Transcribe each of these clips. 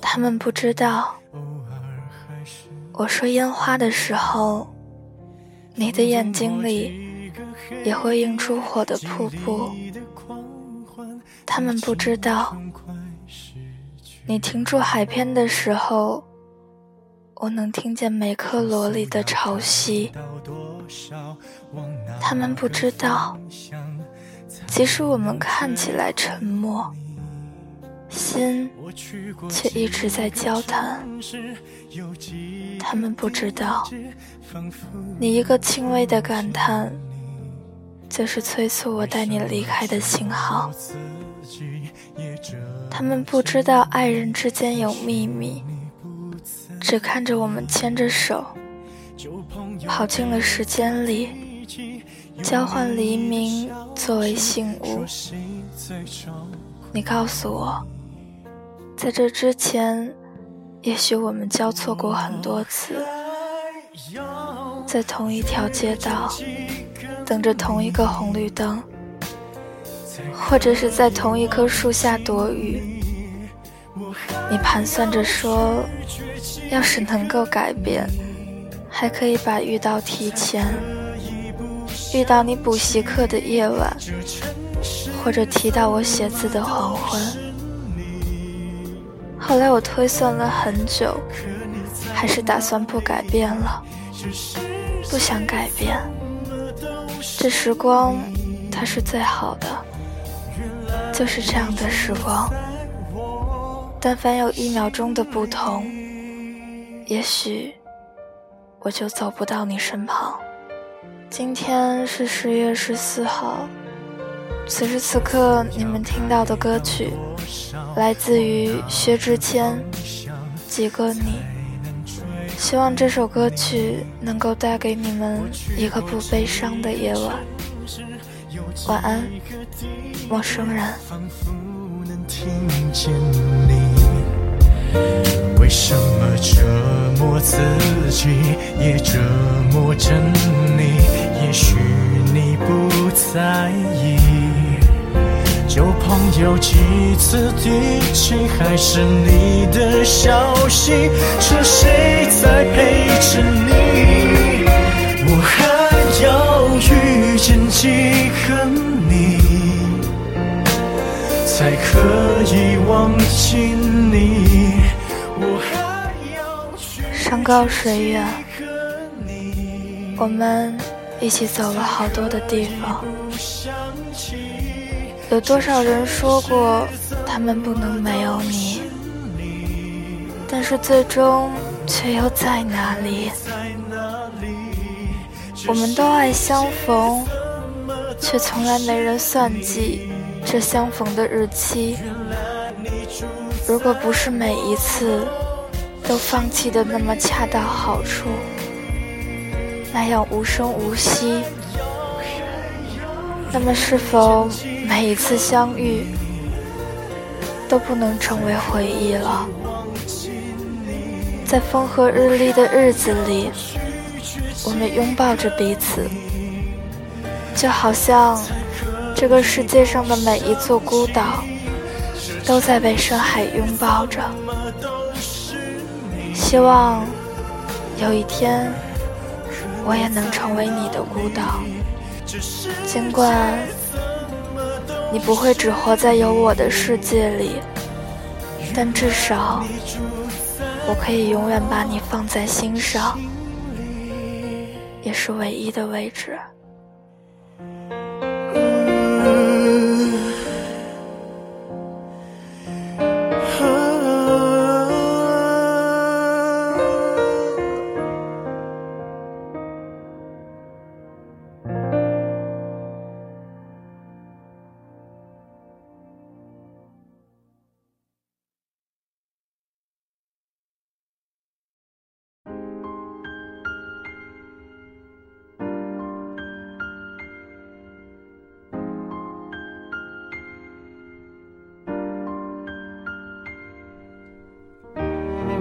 他们不知道我说烟花的时候你的眼睛里也会映出火的瀑布。他们不知道你停住海边的时候我能听见每颗螺里的潮汐。他们不知道即使我们看起来沉默，心却一直在交谈。他们不知道，你一个轻微的感叹，就是催促我带你离开的信号。他们不知道，爱人之间有秘密，只看着我们牵着手，跑进了时间里。交换黎明作为信物，你告诉我，在这之前，也许我们交错过很多次，在同一条街道，等着同一个红绿灯，或者是在同一棵树下躲雨。你盘算着说，要是能够改变，还可以把遇到提前。遇到你补习课的夜晚，或者提到我写字的黄昏。后来我推算了很久，还是打算不改变了，不想改变。这时光，它是最好的，就是这样的时光。但凡有一秒钟的不同，也许我就走不到你身旁。今天是十月十四号，此时此刻你们听到的歌曲，来自于薛之谦《几个你》。希望这首歌曲能够带给你们一个不悲伤的夜晚。晚安，陌生人。为什么折磨自己，也折磨着你？也许你不在，旧朋友几次提起，还是你的消息，是谁在陪着你？我还要遇见几个你，才可以忘记你？山高水远，我们一起走了好多的地方。有多少人说过他们不能没有你？但是最终却又在哪里？我们都爱相逢，却从来没人算计这相逢的日期。如果不是每一次都放弃的那么恰到好处，那样无声无息，那么是否每一次相遇都不能成为回忆了？在风和日丽的日子里，我们拥抱着彼此，就好像这个世界上的每一座孤岛。都在被深海拥抱着，希望有一天我也能成为你的孤岛。尽管你不会只活在有我的世界里，但至少我可以永远把你放在心上，也是唯一的位置。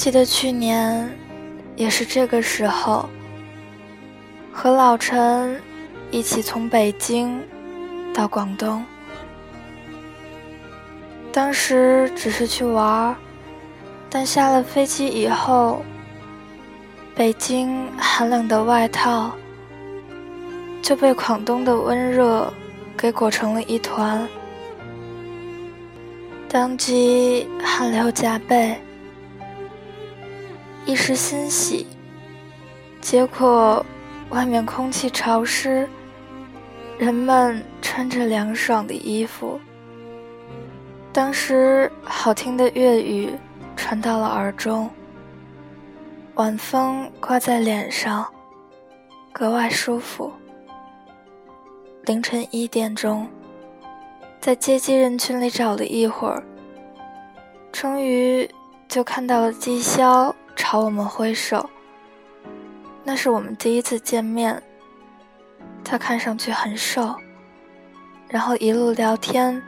记得去年，也是这个时候，和老陈一起从北京到广东。当时只是去玩儿，但下了飞机以后，北京寒冷的外套就被广东的温热给裹成了一团，当即汗流浃背。一时欣喜，结果外面空气潮湿，人们穿着凉爽的衣服。当时好听的粤语传到了耳中，晚风刮在脸上，格外舒服。凌晨一点钟，在接机人群里找了一会儿，终于就看到了姬霄。朝我们挥手，那是我们第一次见面。他看上去很瘦，然后一路聊天，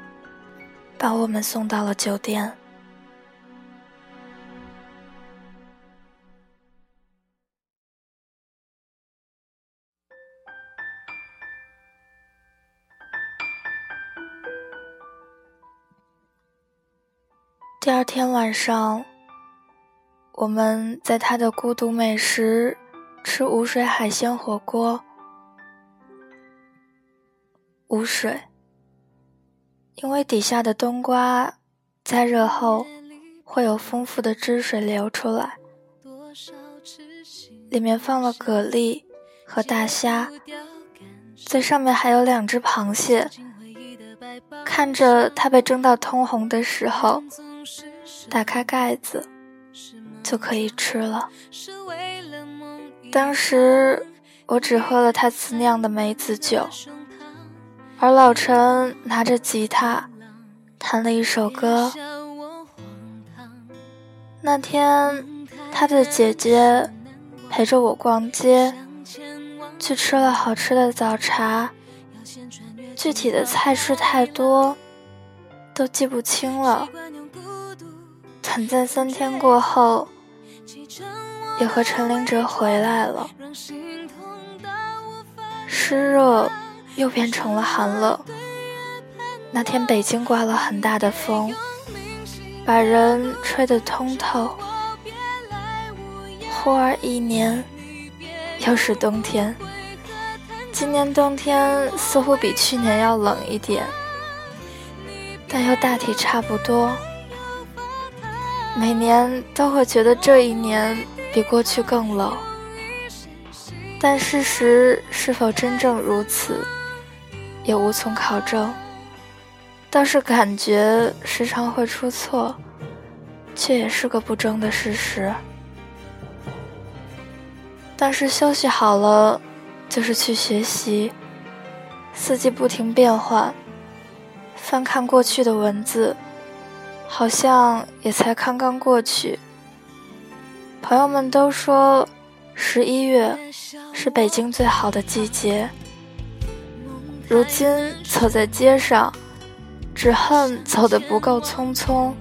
把我们送到了酒店。第二天晚上。我们在他的孤独美食吃无水海鲜火锅，无水，因为底下的冬瓜加热后会有丰富的汁水流出来，里面放了蛤蜊和大虾，最上面还有两只螃蟹。看着它被蒸到通红的时候，打开盖子。就可以吃了。当时我只喝了他自酿的梅子酒，而老陈拿着吉他弹了一首歌。那天，他的姐姐陪着我逛街，去吃了好吃的早茶，具体的菜式太多，都记不清了。短暂三天过后。也和陈林哲回来了，湿热又变成了寒冷。那天北京刮了很大的风，把人吹得通透。忽而一年，又是冬天。今年冬天似乎比去年要冷一点，但又大体差不多。每年都会觉得这一年比过去更冷，但事实是否真正如此，也无从考证。倒是感觉时常会出错，却也是个不争的事实。但是休息好了，就是去学习。四季不停变换，翻看过去的文字。好像也才刚刚过去。朋友们都说，十一月是北京最好的季节。如今走在街上，只恨走得不够匆匆。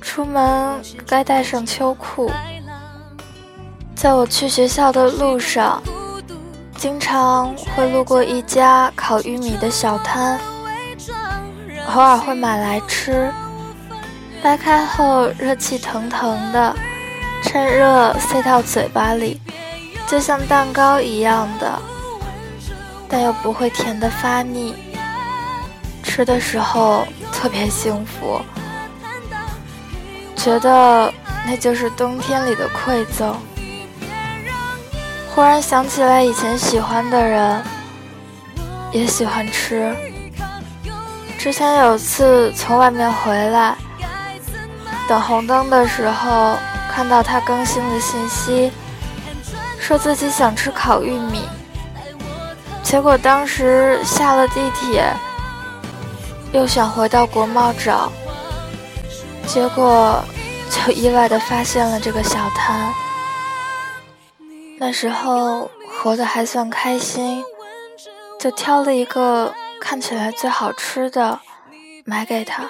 出门该带上秋裤。在我去学校的路上，经常会路过一家烤玉米的小摊，偶尔会买来吃。掰开后，热气腾腾的，趁热塞到嘴巴里，就像蛋糕一样的，但又不会甜的发腻。吃的时候特别幸福，觉得那就是冬天里的馈赠。忽忽然想起来以前喜欢的人，也喜欢吃。之前有次从外面回来，等红灯的时候，看到他更新的信息，说自己想吃烤玉米。结果当时下了地铁，又想回到国贸找，结果就意外的发现了这个小摊。那时候活得还算开心，就挑了一个看起来最好吃的买给他。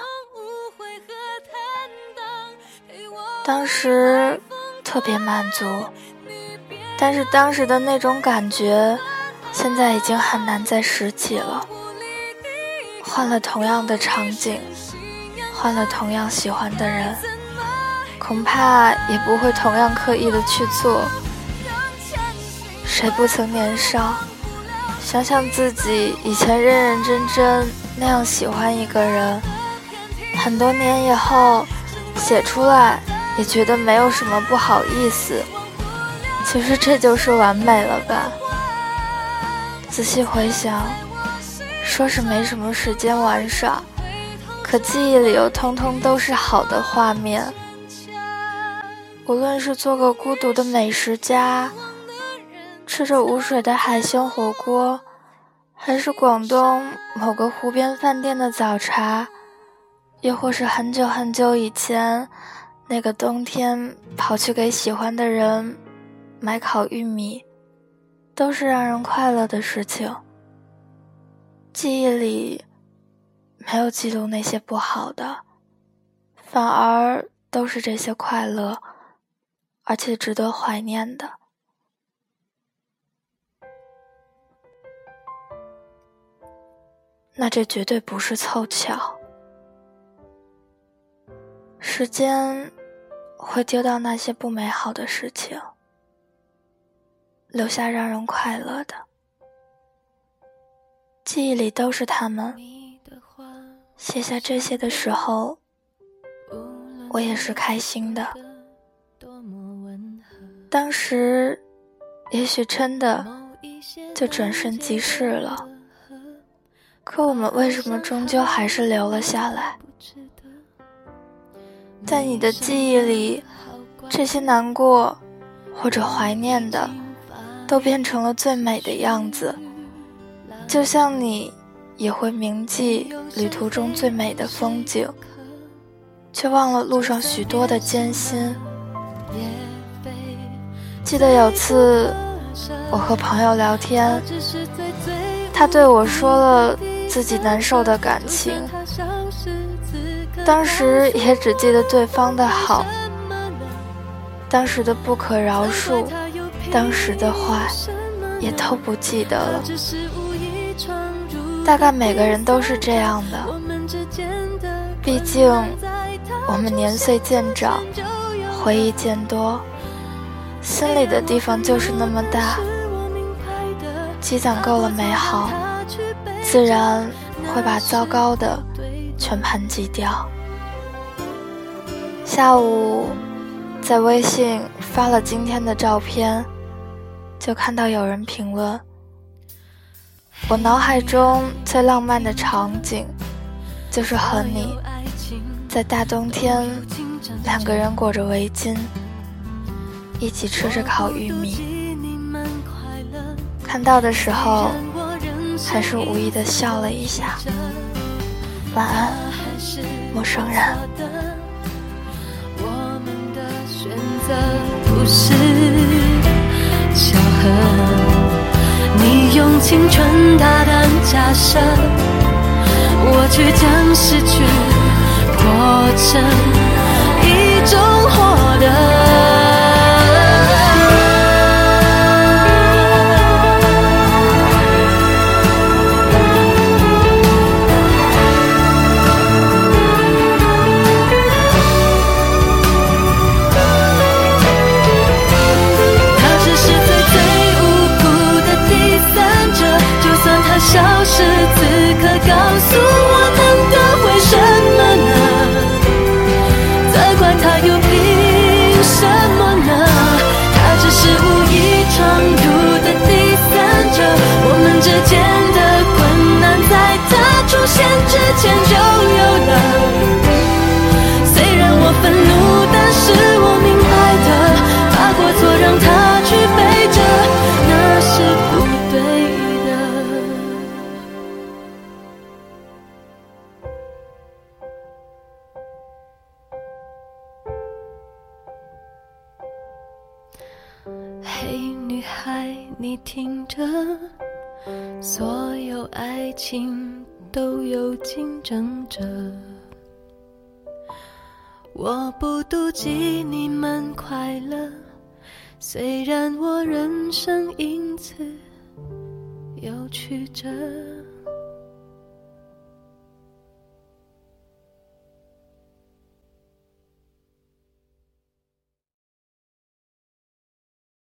当时特别满足，但是当时的那种感觉。现在已经很难再拾起了。换了同样的场景，换了同样喜欢的人，恐怕也不会同样刻意的去做。谁不曾年少？想想自己以前认认真真那样喜欢一个人，很多年以后写出来也觉得没有什么不好意思。其实这就是完美了吧？仔细回想，说是没什么时间玩耍，可记忆里又通通都是好的画面。无论是做个孤独的美食家，吃着无水的海鲜火锅，还是广东某个湖边饭店的早茶，又或是很久很久以前那个冬天跑去给喜欢的人买烤玉米。都是让人快乐的事情。记忆里没有记录那些不好的，反而都是这些快乐，而且值得怀念的。那这绝对不是凑巧。时间会丢掉那些不美好的事情。留下让人快乐的记忆里都是他们。写下这些的时候，我也是开心的。当时，也许真的就转瞬即逝了。可我们为什么终究还是留了下来？在你的记忆里，这些难过或者怀念的。都变成了最美的样子，就像你也会铭记旅途中最美的风景，却忘了路上许多的艰辛。记得有次我和朋友聊天，他对我说了自己难受的感情，当时也只记得对方的好，当时的不可饶恕。当时的话也都不记得了，大概每个人都是这样的。毕竟我们年岁渐长，回忆渐多，心里的地方就是那么大。积攒够了美好，自然会把糟糕的全盘击掉。下午在微信发了今天的照片。就看到有人评论，我脑海中最浪漫的场景，就是和你在大冬天，两个人裹着围巾，一起吃着烤玉米。看到的时候，还是无意的笑了一下。晚安，陌生人，我们的选择不是巧合，你用青春大胆假设，我却将失去过程，一种获得。嘿，女孩，你听着，所有爱情都有竞争者。我不妒忌你们快乐，虽然我人生因此有曲折。